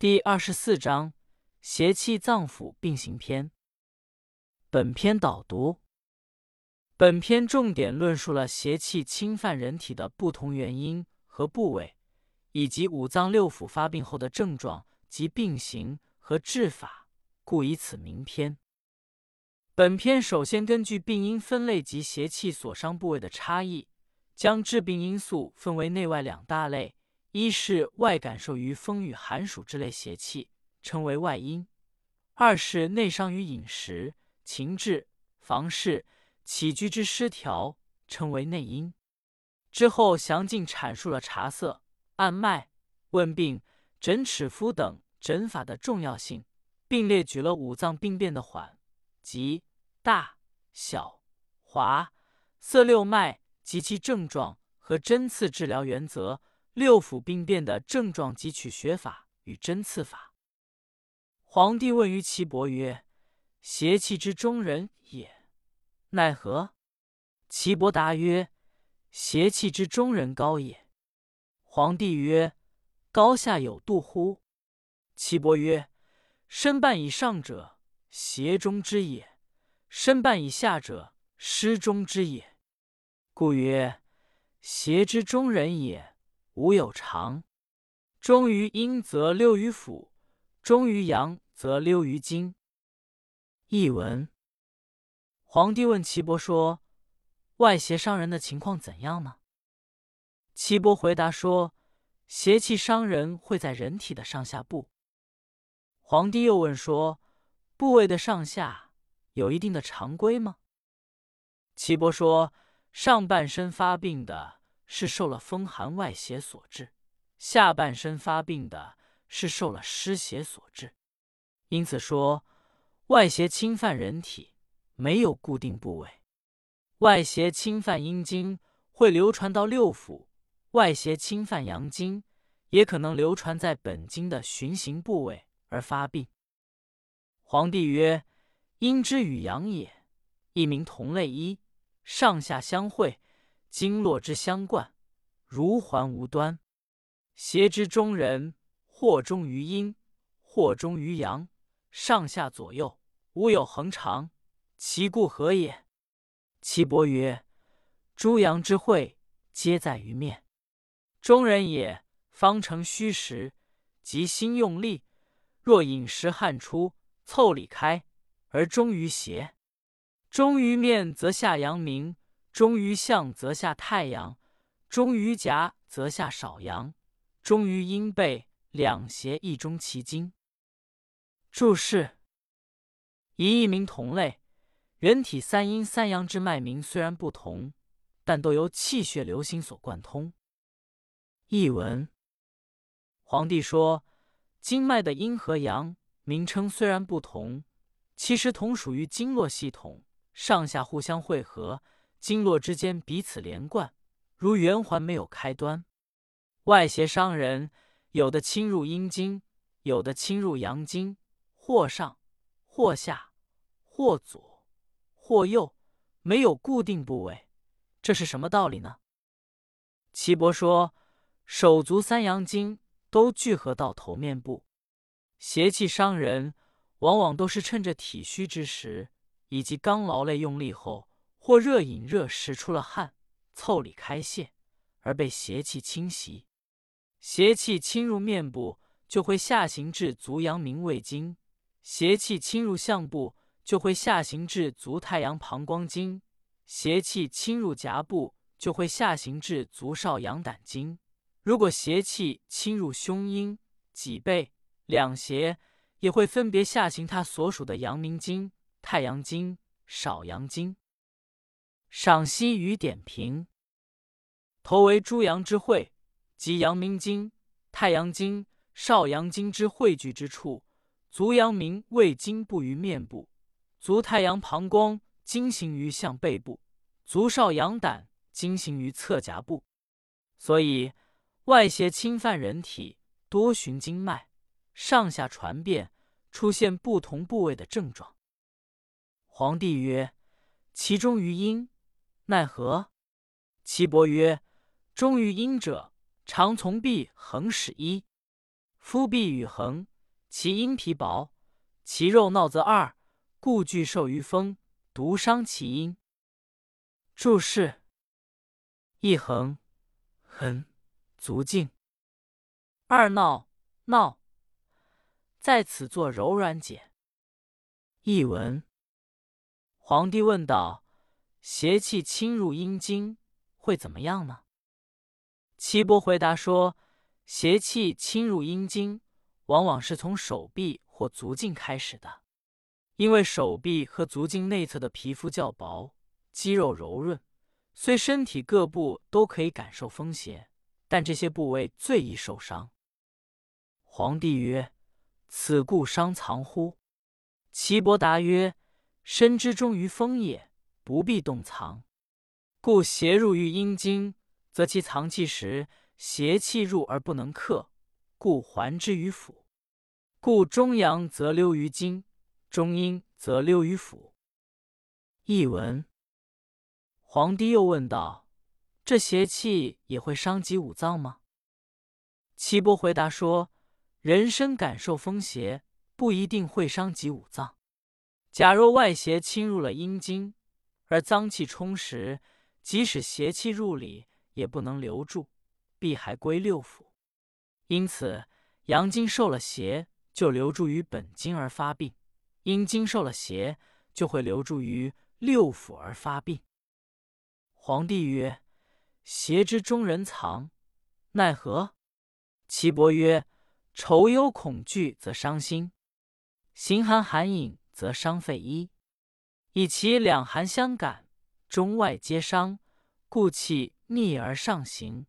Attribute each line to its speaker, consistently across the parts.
Speaker 1: 第二十四章邪气脏腑并行篇。本篇导读。本篇重点论述了邪气侵犯人体的不同原因和部位，以及五脏六腑发病后的症状及病形和治法，故以此名篇。本篇首先根据病因分类及邪气所伤部位的差异，将致病因素分为内外两大类：一是外感受于风雨寒暑之类邪气，称为外因；二是内伤于饮食、情志、房事。起居之失调称为内因。之后详尽阐述了茶色、按脉、问病、诊尺肤等诊法的重要性，并列举了五脏病变的缓、急、大、小、滑、涩六脉及其症状和针刺治疗原则，六腑病变的症状及取穴法与针刺法。皇帝问于岐伯曰：“邪气之中人也。”奈何？岐伯答曰：“邪气之中人高也。”皇帝曰：“高下有度乎？”岐伯曰：“身半以上者，邪中之也；身半以下者，失中之也。故曰：邪之中人也，无有常。终于阴则溜于腑，终于阳则溜于经。”译文。皇帝问岐伯说：“外邪伤人的情况怎样呢？”岐伯回答说：“邪气伤人会在人体的上下部。”皇帝又问说：“部位的上下有一定的常规吗？”岐伯说：“上半身发病的是受了风寒外邪所致，下半身发病的是受了湿邪所致。因此说，外邪侵犯人体。”没有固定部位，外邪侵犯阴经会流传到六腑，外邪侵犯阳经也可能流传在本经的循行部位而发病。皇帝曰：“阴之与阳也，一名同类一，上下相会，经络之相贯，如环无端。邪之中人，或终于阴，或终于阳，上下左右，无有恒常。”其故何也？岐伯曰：“诸阳之会，皆在于面。中人也，方成虚实，即心用力。若饮食汗出，腠理开，而终于邪。终于面，则下阳明；终于向，则下太阳；终于颊，则下少阳；终于阴背，两邪一中其经。”注释：以一名同类。人体三阴三阳之脉名虽然不同，但都由气血流行所贯通。译文：皇帝说，经脉的阴和阳名称虽然不同，其实同属于经络系统，上下互相汇合，经络之间彼此连贯，如圆环没有开端。外邪伤人，有的侵入阴经，有的侵入阳经，或上或下，或左。或右没有固定部位，这是什么道理呢？岐伯说，手足三阳经都聚合到头面部，邪气伤人，往往都是趁着体虚之时，以及刚劳累用力后，或热饮热食出了汗，腠理开泄，而被邪气侵袭。邪气侵入面部，就会下行至足阳明胃经；邪气侵入项部。就会下行至足太阳膀胱经，邪气侵入颊部，就会下行至足少阳胆经。如果邪气侵入胸阴、脊背，两邪也会分别下行他所属的阳明经、太阳经、少阳经。赏析与点评：头为诸阳之会，即阳明经、太阳经、少阳经之汇聚之处。足阳明胃经布于面部。足太阳膀胱经行于向背部，足少阳胆经行于侧颊部，所以外邪侵犯人体，多循经脉上下传遍，出现不同部位的症状。皇帝曰：“其中于阴，奈何？”岐伯曰：“中于阴者，常从臂横始一。夫臂与横，其阴皮薄，其肉闹则二，故惧受于风，独伤其阴。注释：一横，横，足径。二闹，闹，在此作柔软解。译文：皇帝问道：“邪气侵入阴经会怎么样呢？”岐伯回答说：“邪气侵入阴经，往往是从手臂或足径开始的，因为手臂和足径内侧的皮肤较薄，肌肉柔润，虽身体各部都可以感受风邪，但这些部位最易受伤。”皇帝曰：“此故伤藏乎？”岐伯答曰：“身之终于风也，不必动藏。故邪入于阴经。”则其藏气时，邪气入而不能克，故还之于腑。故中阳则溜于经，中阴则溜于腑。译文：皇帝又问道：“这邪气也会伤及五脏吗？”岐伯回答说：“人身感受风邪，不一定会伤及五脏。假若外邪侵入了阴经，而脏气充实，即使邪气入里。”也不能留住，必还归六腑。因此，阳经受了邪，就留住于本经而发病；阴经受了邪，就会留住于六腑而发病。皇帝曰：“邪之中人藏，奈何？”岐伯曰：“愁忧恐惧则伤心，形寒寒饮则伤肺衣，以其两寒相感，中外皆伤，故气。”逆而上行，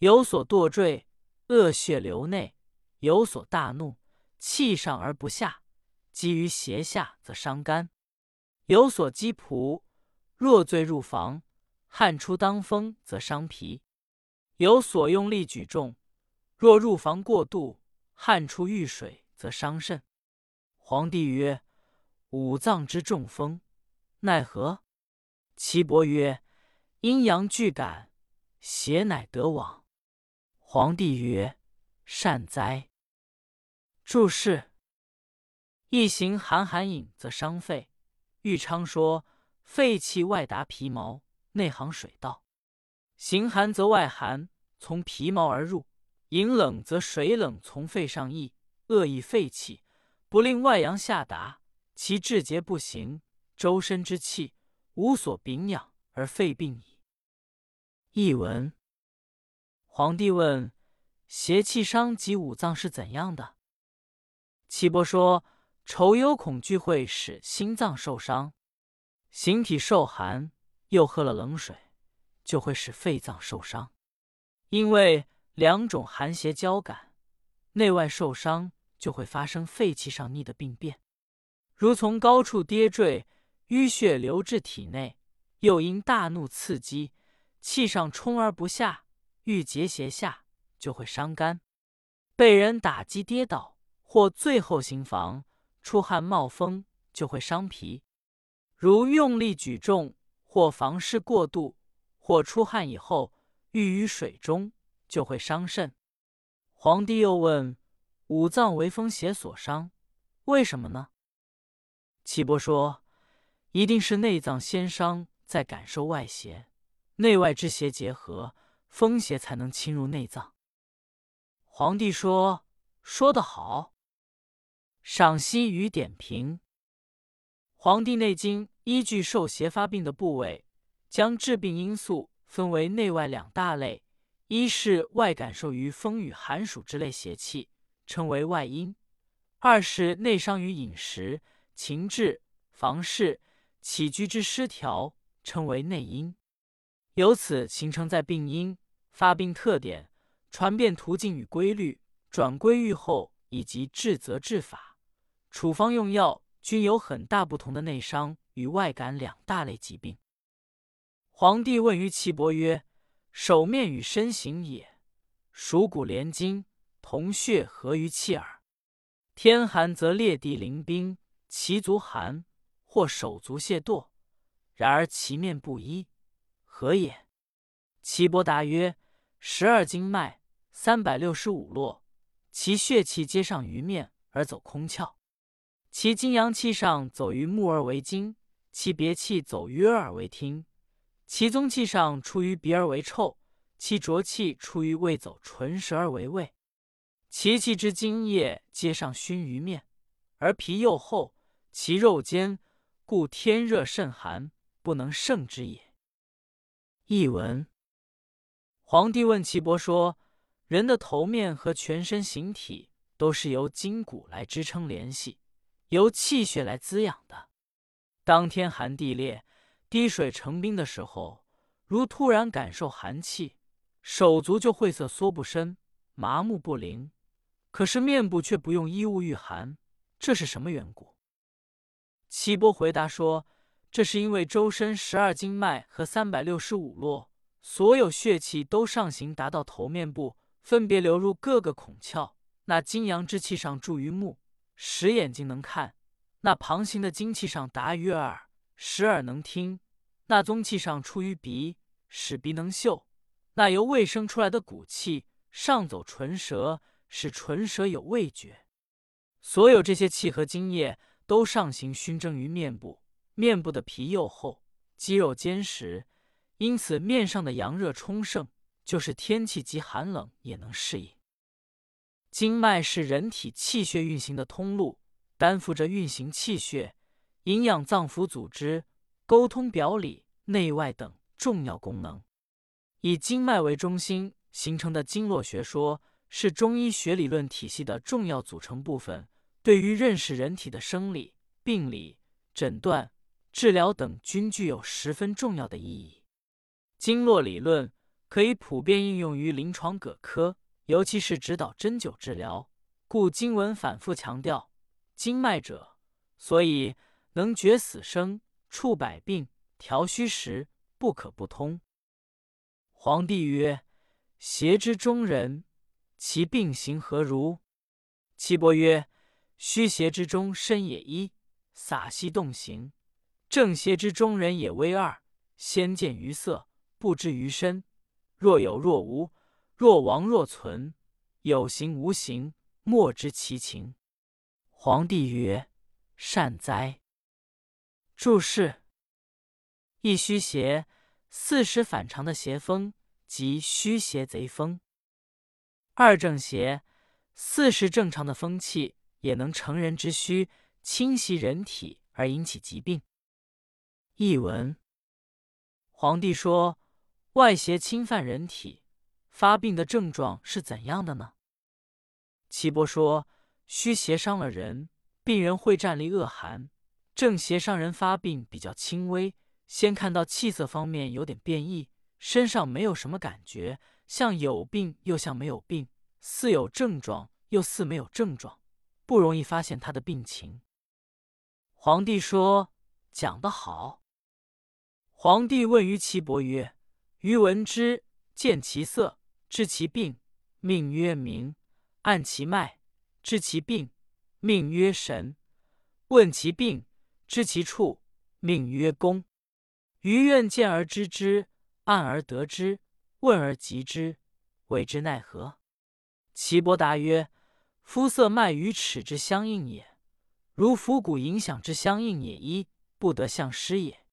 Speaker 1: 有所堕坠，恶血流内；有所大怒，气上而不下，积于胁下则伤肝；有所积仆，若醉入房，汗出当风则伤脾；有所用力举重，若入房过度，汗出遇水则伤肾。皇帝曰：“五脏之中风，奈何？”岐伯曰。阴阳俱感，邪乃得往。皇帝曰：“善哉。”注释：一行寒寒饮则伤肺。豫昌说：“肺气外达皮毛，内行水道。行寒则外寒从皮毛而入，饮冷则水冷从肺上溢，恶益肺气，不令外阳下达，其志节不行，周身之气无所禀养，而肺病矣。”译文：皇帝问：“邪气伤及五脏是怎样的？”岐伯说：“愁忧恐惧会使心脏受伤，形体受寒，又喝了冷水，就会使肺脏受伤。因为两种寒邪交感，内外受伤，就会发生肺气上逆的病变，如从高处跌坠，淤血流至体内；又因大怒刺激。”气上冲而不下，郁结胁下，就会伤肝；被人打击跌倒，或醉后行房，出汗冒风，就会伤脾。如用力举重，或房事过度，或出汗以后郁于水中，就会伤肾。皇帝又问：五脏为风邪所伤，为什么呢？岐伯说：一定是内脏先伤，再感受外邪。内外之邪结合，风邪才能侵入内脏。皇帝说：“说得好。”赏析与点评：《黄帝内经》依据受邪发病的部位，将致病因素分为内外两大类：一是外感受于风雨寒暑之类邪气，称为外因；二是内伤于饮食、情志、房事、起居之失调，称为内因。由此形成在病因、发病特点、传变途径与规律、转归愈后以及治则治法、处方用药均有很大不同的内伤与外感两大类疾病。皇帝问于岐伯曰：“手面与身形也，属骨连筋，同血合于气耳。天寒则裂地临冰，其足寒，或手足懈惰，然而其面不一。”何也？岐伯答曰：“十二经脉，三百六十五络，其血气皆上于面而走空窍。其精阳气上走于目而为睛，其别气走于耳而为听，其宗气上出于鼻而为臭，其浊气出于胃走唇舌而为味。其气之精液皆上熏于面，而皮又厚，其肉坚，故天热甚寒，不能胜之也。译文：皇帝问岐伯说：“人的头面和全身形体都是由筋骨来支撑联系，由气血来滋养的。当天寒地裂，滴水成冰的时候，如突然感受寒气，手足就晦涩缩不伸，麻木不灵。”可是面部却不用衣物御寒，这是什么缘故？岐伯回答说：“这是因为周身十二经脉和三百六十五络，所有血气都上行达到头面部，分别流入各个孔窍。那金阳之气上注于目，使眼睛能看；那旁行的精气上达于耳，使耳能听；那宗气上出于鼻，使鼻能嗅；那由胃生出来的骨气上走唇舌。”使唇舌有味觉，所有这些气和津液都上行熏蒸于面部，面部的皮又厚，肌肉坚实，因此面上的阳热充盛，就是天气极寒冷也能适应。经脉是人体气血运行的通路，担负着运行气血、营养脏腑组织、沟通表里内外等重要功能。以经脉为中心形成的经络学说。是中医学理论体系的重要组成部分，对于认识人体的生理、病理、诊断、治疗等均具有十分重要的意义。经络理论可以普遍应用于临床各科，尤其是指导针灸治疗。故经文反复强调经脉者，所以能决死生、处百病、调虚实，不可不通。皇帝曰：“邪之中人。”其病行何如？岐伯曰：虚邪之中身也一，洒兮动形；正邪之中人也微二，先见于色，不知于身。若有若无，若亡若存，有形无形，莫知其情。皇帝曰：善哉。注释：一虚邪，四时反常的邪风，即虚邪贼风。二正邪，四时正常的风气也能成人之虚，侵袭人体而引起疾病。译文：皇帝说，外邪侵犯人体，发病的症状是怎样的呢？岐伯说，虚邪伤了人，病人会站立恶寒；正邪伤人，发病比较轻微，先看到气色方面有点变异，身上没有什么感觉。像有病又像没有病，似有症状又似没有症状，不容易发现他的病情。皇帝说：“讲得好。”皇帝问于岐伯曰：“余闻之，见其色，知其病，命曰明；按其脉，知其病，命曰神；问其病，知其处，命曰公。余愿见而知之，按而得之。”问而及之，谓之奈何？岐伯答曰：“肤色脉与齿之相应也，如腹骨影响之相应也，一不得相失也。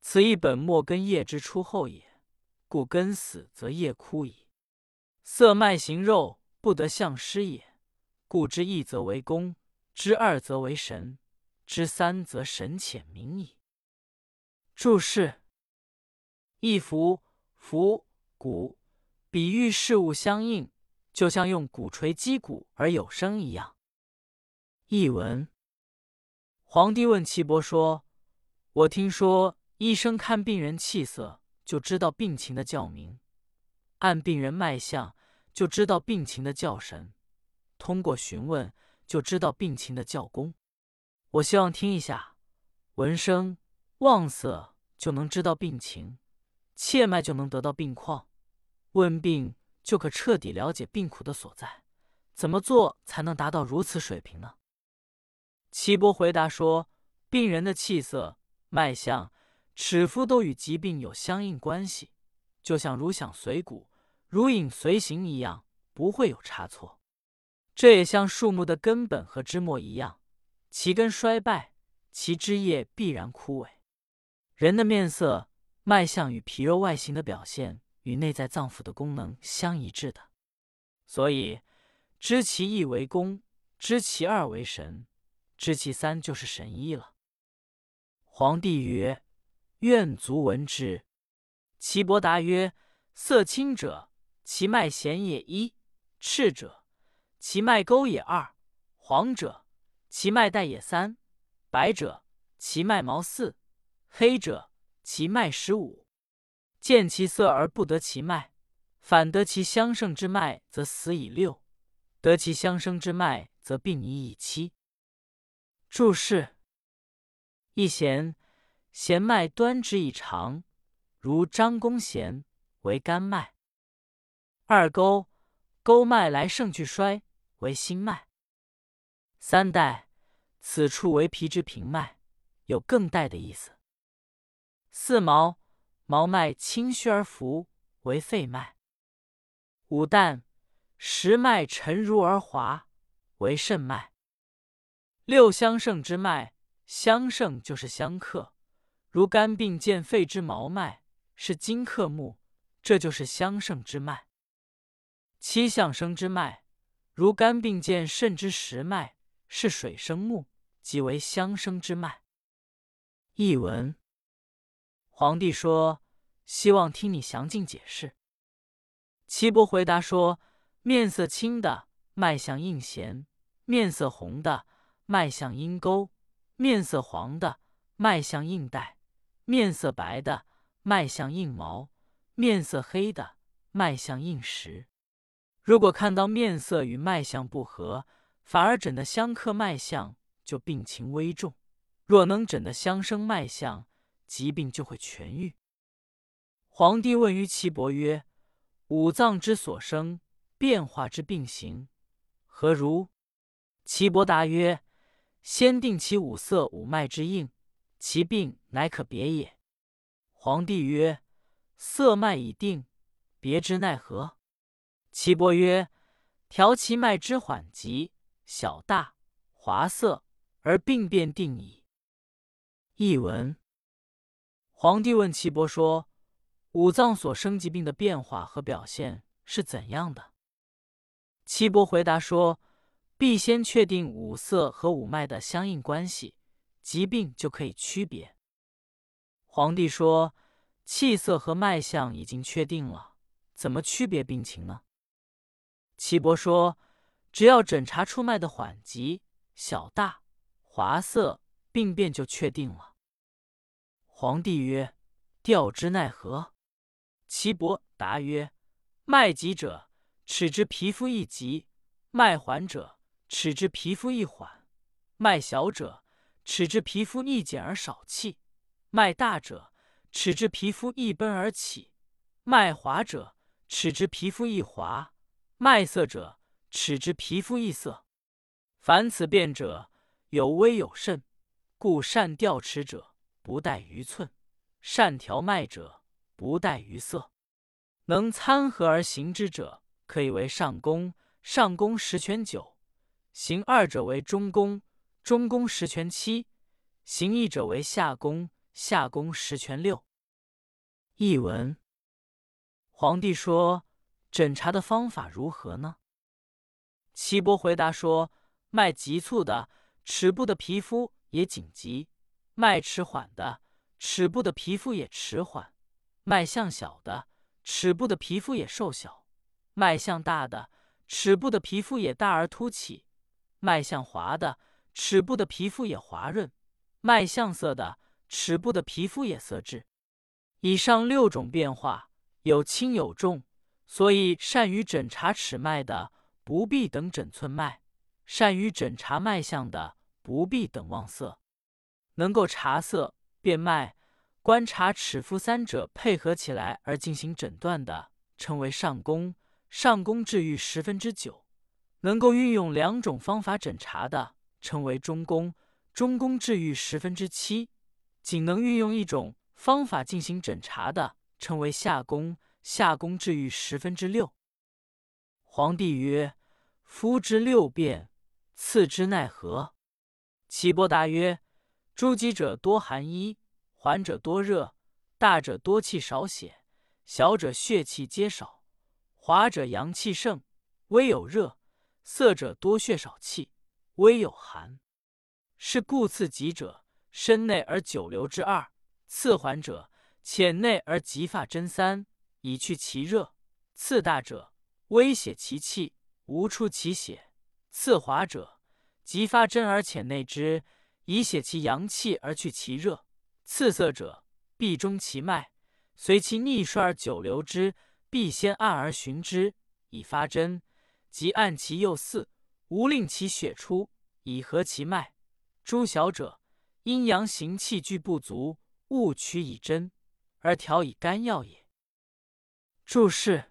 Speaker 1: 此一本末根叶之出后也，故根死则叶枯矣。色脉形肉不得相失也，故之一则为功，之二则为神，之三则神浅明矣。”注释：一服服。骨，比喻事物相应，就像用鼓槌击鼓而有声一样。译文：皇帝问岐伯说：“我听说医生看病人气色就知道病情的叫名，按病人脉象就知道病情的叫神，通过询问就知道病情的叫功。我希望听一下，闻声望色就能知道病情，切脉就能得到病况。”问病就可彻底了解病苦的所在，怎么做才能达到如此水平呢？岐伯回答说：“病人的气色、脉象、齿肤都与疾病有相应关系，就像如响随鼓、如影随形一样，不会有差错。这也像树木的根本和枝末一样，其根衰败，其枝叶必然枯萎。人的面色、脉象与皮肉外形的表现，与内在脏腑的功能相一致的，所以知其一为功，知其二为神，知其三就是神医了。皇帝曰：“愿卒闻之。”岐伯答曰：“色青者，其脉弦也一；赤者，其脉沟也二；黄者，其脉带也三；白者，其脉毛四。”黑者，其脉十五；见其色而不得其脉，反得其相胜之脉，则死以六；得其相生之脉，则病已以七。注释：一弦，弦脉端直以长，如张公弦，为肝脉；二沟，沟脉来盛去衰，为心脉；三带，此处为皮之平脉，有更带的意思。四毛毛脉清虚而浮，为肺脉；五旦实脉沉如而滑，为肾脉；六相胜之脉，相胜就是相克，如肝病见肺之毛脉是金克木，这就是相胜之脉；七相生之脉，如肝病见肾之实脉是水生木，即为相生之脉。译文。皇帝说：“希望听你详尽解释。”岐伯回答说：“面色青的脉象应弦，面色红的脉象阴沟，面色黄的脉象应带，面色白的脉象应毛，面色黑的脉象应实。如果看到面色与脉象不合，反而诊的相克脉象，就病情危重；若能诊的相生脉象，疾病就会痊愈。皇帝问于岐伯曰：“五脏之所生变化之病形，何如？”岐伯答曰：“先定其五色五脉之应，其病乃可别也。”皇帝曰：“色脉已定，别之奈何？”岐伯曰：“调其脉之缓急、小大、滑涩，而病变定矣。”译文。皇帝问岐伯说：“五脏所生疾病的变化和表现是怎样的？”岐伯回答说：“必先确定五色和五脉的相应关系，疾病就可以区别。”皇帝说：“气色和脉象已经确定了，怎么区别病情呢？”岐伯说：“只要诊查出脉的缓急、小大、滑色，病变就确定了。”皇帝曰：“调之奈何？”岐伯答曰：“脉急者，齿之皮肤易急；脉缓者，齿之皮肤易缓；脉小者，齿之皮肤易减而少气；脉大者，齿之皮肤易奔而起；脉滑者，齿之皮肤易滑；脉涩者，齿之皮肤易涩。凡此变者，有微有甚，故善调齿者。”不待于寸，善调脉者不待于色，能参合而行之者，可以为上功。上功十全九，行二者为中功，中功十全七，行一者为下功，下功十全六。译文：皇帝说：“诊查的方法如何呢？”岐伯回答说：“脉急促的，尺部的皮肤也紧急。”脉迟缓的齿部的皮肤也迟缓，脉象小的齿部的皮肤也瘦小，脉象大的齿部的皮肤也大而凸起，脉象滑的齿部的皮肤也滑润，脉象色的齿部的皮肤也色质。以上六种变化有轻有重，所以善于诊查齿脉的不必等诊寸脉，善于诊查脉象的不必等望色。能够察色、辨脉、观察齿肤三者配合起来而进行诊断的，称为上工。上工治愈十分之九。能够运用两种方法诊查的，称为中工。中工治愈十分之七。仅能运用一种方法进行诊查的，称为下工。下工治愈十分之六。皇帝曰：“夫之六变，次之奈何？”岐伯答曰：“诸疾者多寒衣，缓者多热，大者多气少血，小者血气皆少。滑者阳气盛，微有热；色者多血少气，微有寒。是故次疾者，身内而久留之二；次缓者，浅内而急发真三，以去其热；次大者，微血其气，无出其血；次滑者，急发真而浅内之，以血其阳气而去其热；次色者，必中其脉，随其逆衰而久留之，必先按而循之，以发针；即按其右四，无令其血出，以合其脉。诸小者，阴阳行气俱不足，勿取以针。而调以肝药也。注释：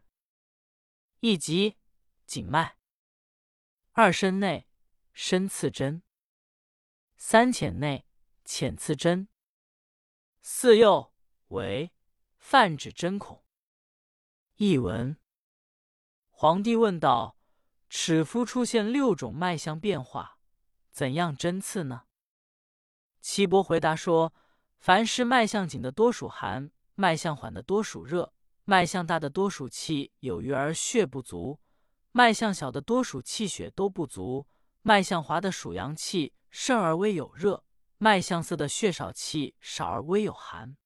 Speaker 1: 一急紧脉，二身内身刺针，三浅内浅刺针，四右为泛指针孔。译文：皇帝问道：“尺夫出现六种脉象变化，怎样针刺呢？”岐伯回答说：“凡是脉象紧的，多属寒。”脉象缓的多属热，脉象大的多属气有余而血不足，脉象小的多属气血都不足，脉象滑的属阳气盛而微有热，脉象涩的血少气少而微有寒。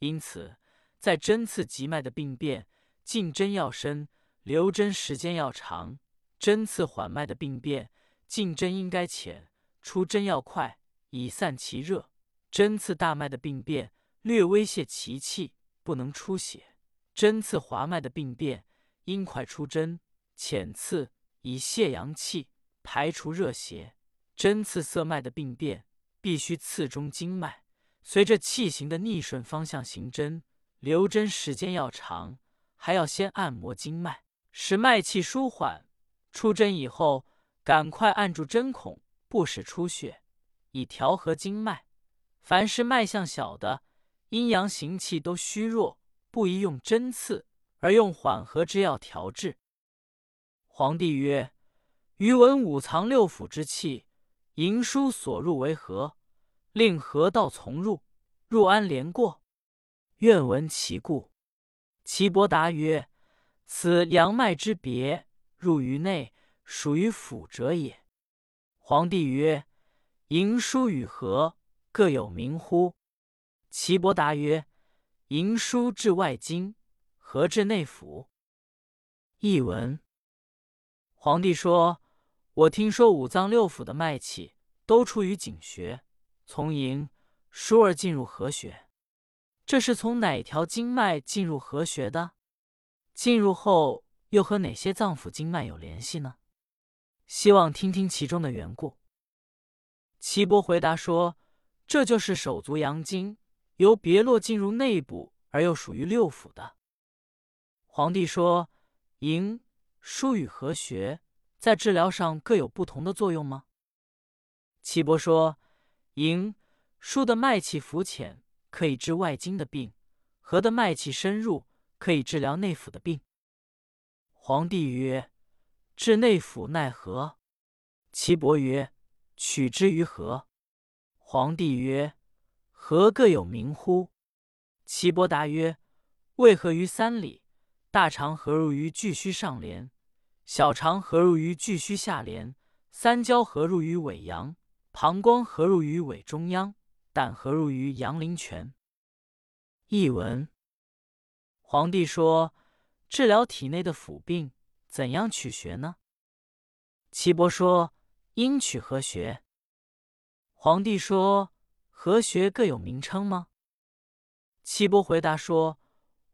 Speaker 1: 因此，在针刺急脉的病变，进针要深，留针时间要长；针刺缓脉的病变，进针应该浅，出针要快，以散其热；针刺大脉的病变。略微泄其气，不能出血。针刺滑脉的病变，应快出针，浅刺以泄阳气，排除热邪。针刺涩脉的病变，必须刺中经脉，随着气行的逆顺方向行针，留针时间要长，还要先按摩经脉，使脉气舒缓。出针以后，赶快按住针孔，不使出血，以调和经脉。凡是脉象小的，阴阳行气都虚弱，不宜用针刺，而用缓和之药调治。皇帝曰：“余闻五藏六腑之气，营枢所入为何？令何道从入？入安连过？愿闻其故。”岐伯答曰：“此阳脉之别，入于内，属于腑者也。”皇帝曰：“营枢与何各有名乎？”岐伯答曰：“营枢治外经，合治内腑。”译文：皇帝说：“我听说五脏六腑的脉气都出于井穴，从营枢而进入合穴。这是从哪条经脉进入合穴的？进入后又和哪些脏腑经脉有联系呢？希望听听其中的缘故。”岐伯回答说：“这就是手足阳经。”由别络进入内部而又属于六腑的。皇帝说：“营、腧与合穴在治疗上各有不同的作用吗？”岐伯说：“营、输的脉气浮浅，可以治外经的病；合的脉气深入，可以治疗内腑的病。”皇帝曰：“治内腑奈何？”岐伯曰：“取之于何？”皇帝曰：何各有名乎？岐伯答曰：“为何于三里？大肠合入于巨虚上廉，小肠合入于巨虚下廉，三焦合入于尾阳，膀胱合入于尾中央，胆合入于阳陵泉。”译文：皇帝说：“治疗体内的腑病，怎样取穴呢？”岐伯说：“应取合穴。”皇帝说。合穴各有名称吗？岐伯回答说：“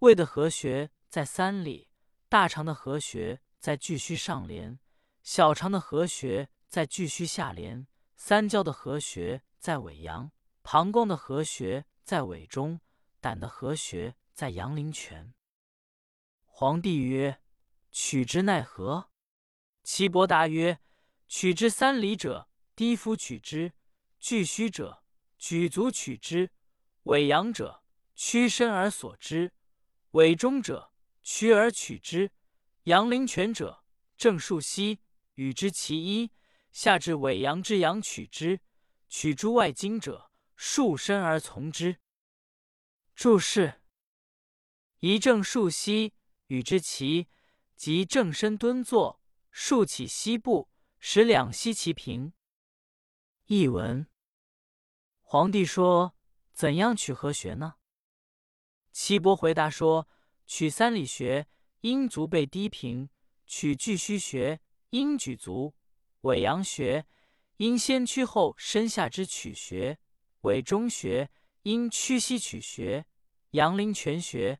Speaker 1: 胃的合穴在三里，大肠的合穴在巨虚上廉，小肠的合穴在巨虚下廉，三焦的合穴在尾阳，膀胱的合穴在尾中，胆的合穴在阳陵泉。”皇帝曰：“取之奈何？”岐伯答曰：“取之三里者，低夫取之；巨虚者。”举足取之，尾阳者屈身而所之；尾中者屈而取之。阳陵泉者正数溪，与之其一，下至尾阳之阳取之，取诸外经者，束身而从之。注释：一正竖膝，与之齐，即正身蹲坐，竖起膝部，使两膝齐平。译文：皇帝说：“怎样取和穴呢？”岐伯回答说：“取三里穴，阴足背低平；取巨虚穴，阴举足；尾阳穴，阴先屈后伸下之取穴；尾中穴。”因屈膝取穴，阳陵泉穴；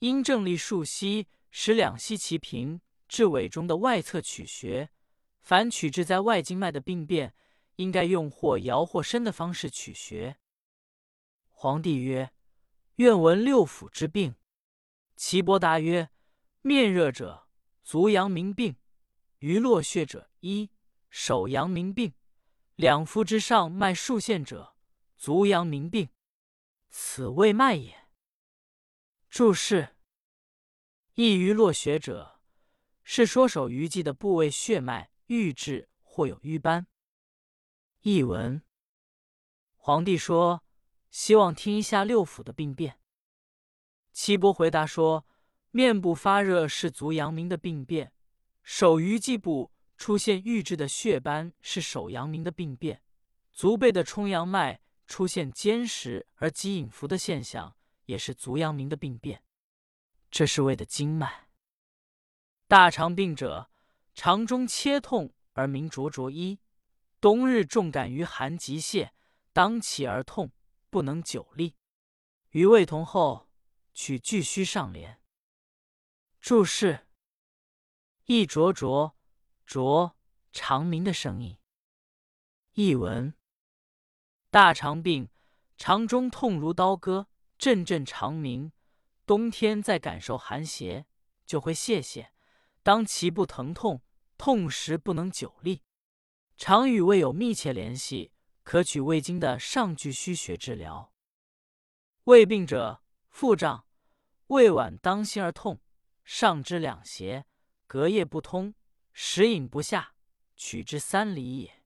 Speaker 1: 因正立竖膝，使两膝齐平，至尾中的外侧取穴。凡取治在外经脉的病变，应该用或摇或伸的方式取穴。皇帝曰：“愿闻六腑之病。”岐伯答曰：“面热者，足阳明病；余络血者，一手阳明病；两腹之上脉数线者，足阳明病。”此谓脉也。注释：一于落血者，是说手鱼际的部位血脉瘀滞或有瘀斑。译文：皇帝说：“希望听一下六腑的病变。”岐伯回答说：“面部发热是足阳明的病变，手鱼际部出现瘀滞的血斑是手阳明的病变，足背的冲阳脉。”出现坚实而极隐伏的现象，也是足阳明的病变。这是胃的经脉。大肠病者，肠中切痛而鸣灼灼一，冬日重感于寒急泄，当起而痛，不能久立。与胃同后，取巨虚上廉。注释：一灼灼，灼，长鸣的声音。译文。大肠病，肠中痛如刀割，阵阵长鸣。冬天再感受寒邪，就会泄泻。当其不疼痛，痛时不能久立。常与胃有密切联系，可取胃经的上巨虚穴治疗。胃病者，腹胀，胃脘当心而痛，上肢两胁，隔液不通，食饮不下，取之三里也。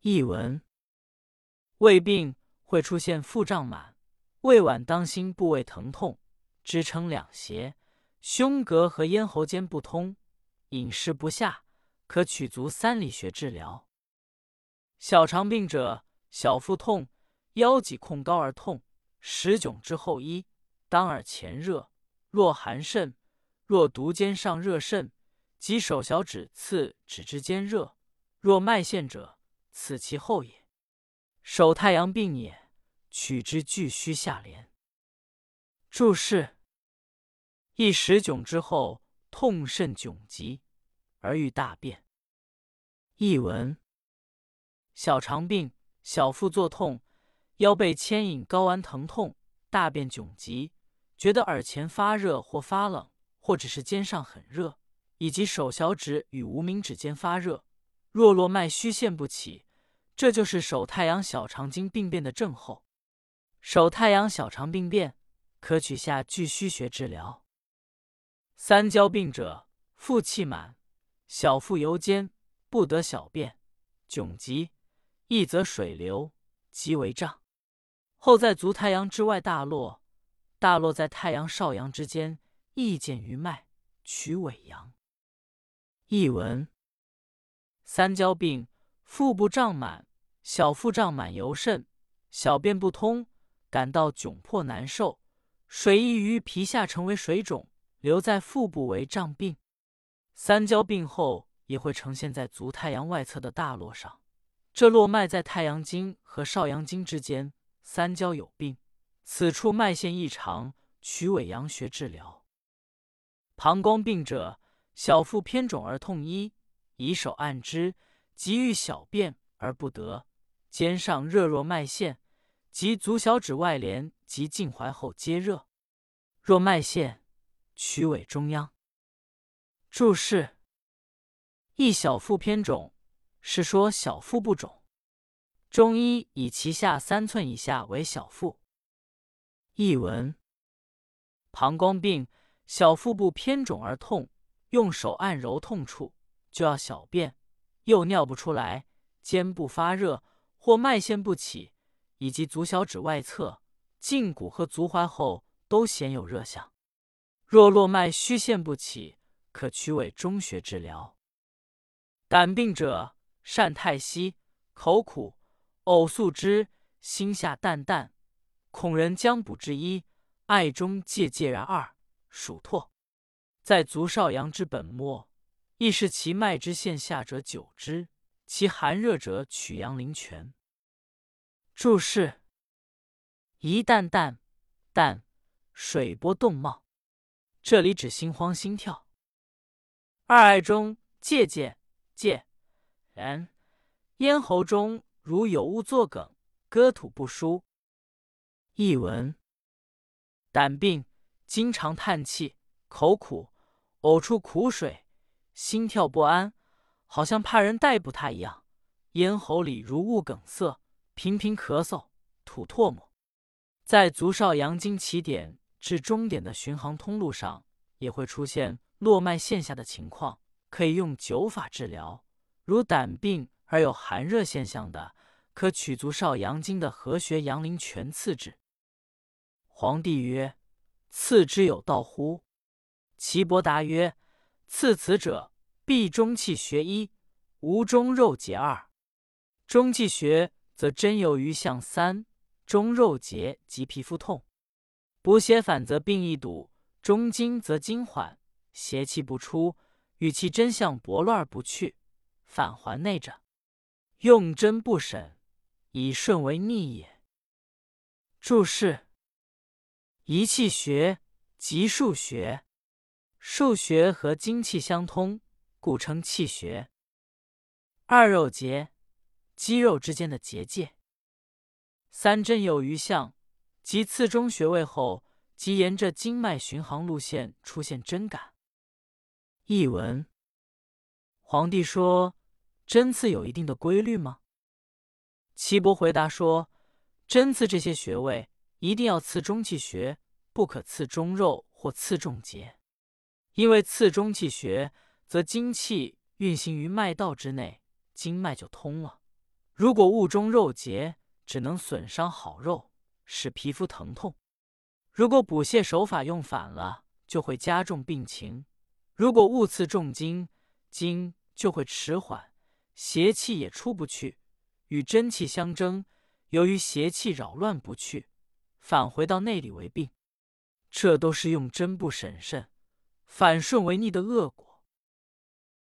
Speaker 1: 译文。胃病会出现腹胀满、胃脘当心部位疼痛、支撑两胁、胸膈和咽喉间不通、饮食不下，可取足三里穴治疗。小肠病者，小腹痛、腰脊控高而痛，食窘之后一当耳前热，若寒甚，若独肩上热甚，即手小指刺指之间热，若脉陷者，此其后也。手太阳病也，取之巨虚下廉。注释：一时窘之后，痛甚窘急，而欲大便。译文：小肠病，小腹作痛，腰背牵引睾丸疼痛，大便窘急，觉得耳前发热或发冷，或者是肩上很热，以及手小指与无名指间发热，若络脉虚陷不起。这就是手太阳小肠经病变的症候。手太阳小肠病变可取下巨虚穴治疗。三焦病者，腹气满，小腹尤坚，不得小便，窘急，一则水流，即为胀。后在足太阳之外大络，大络在太阳少阳之间，亦见于脉，取尾阳。译文：三焦病。腹部胀满，小腹胀满尤甚，小便不通，感到窘迫难受，水溢于皮下成为水肿，留在腹部为胀病。三焦病后也会呈现在足太阳外侧的大络上，这络脉在太阳经和少阳经之间，三焦有病，此处脉线异常，取尾阳穴治疗。膀胱病者，小腹偏肿而痛，一以手按之。急欲小便而不得，肩上热若脉线，及足小指外连及胫踝后皆热。若脉线，取尾中央。注释：一小腹偏肿，是说小腹不肿。中医以脐下三寸以下为小腹。译文：膀胱病，小腹部偏肿而痛，用手按揉痛处。就要小便，又尿不出来，肩部发热或脉线不起，以及足小指外侧、胫骨和足踝后都显有热象。若络脉虚线不起，可取为中穴治疗。胆病者善太息，口苦，呕素汁，心下淡淡，恐人将补之一，爱中介介然二，属唾。在足少阳之本末，亦是其脉之线下者久之，其寒热者取阳陵泉。注释：一淡淡淡，水波动冒，这里指心慌心跳。二爱中介介介然，咽喉中如有物作梗，割吐不舒。译文：胆病经常叹气，口苦。呕出苦水，心跳不安，好像怕人逮捕他一样。咽喉里如物梗塞，频频咳嗽，吐唾沫。在足少阳经起点至终点的巡航通路上，也会出现络脉线下的情况，可以用灸法治疗。如胆病而有寒热现象的，可取足少阳经的合穴阳陵泉刺之。皇帝曰：“刺之有道乎？”岐伯答曰：“刺此者，必中气学一，无中肉结二。中气穴则真有余象三，中肉结及皮肤痛。补血反则病易堵，中经则经缓，邪气不出，与其真相薄乱而不去，返还内者。用针不审，以顺为逆也。”注释：一气穴即数穴。数穴和精气相通，故称气穴。二肉结，肌肉之间的结界。三针有余象，即刺中穴位后，即沿着经脉巡航路线出现针感。译文：皇帝说，针刺有一定的规律吗？岐伯回答说，针刺这些穴位，一定要刺中气穴，不可刺中肉或刺中结。因为刺中气穴，则精气运行于脉道之内，经脉就通了。如果误中肉结，只能损伤好肉，使皮肤疼痛。如果补泻手法用反了，就会加重病情。如果误刺重经，经就会迟缓，邪气也出不去，与真气相争。由于邪气扰乱不去，返回到内里为病。这都是用针不审慎。反顺为逆的恶果。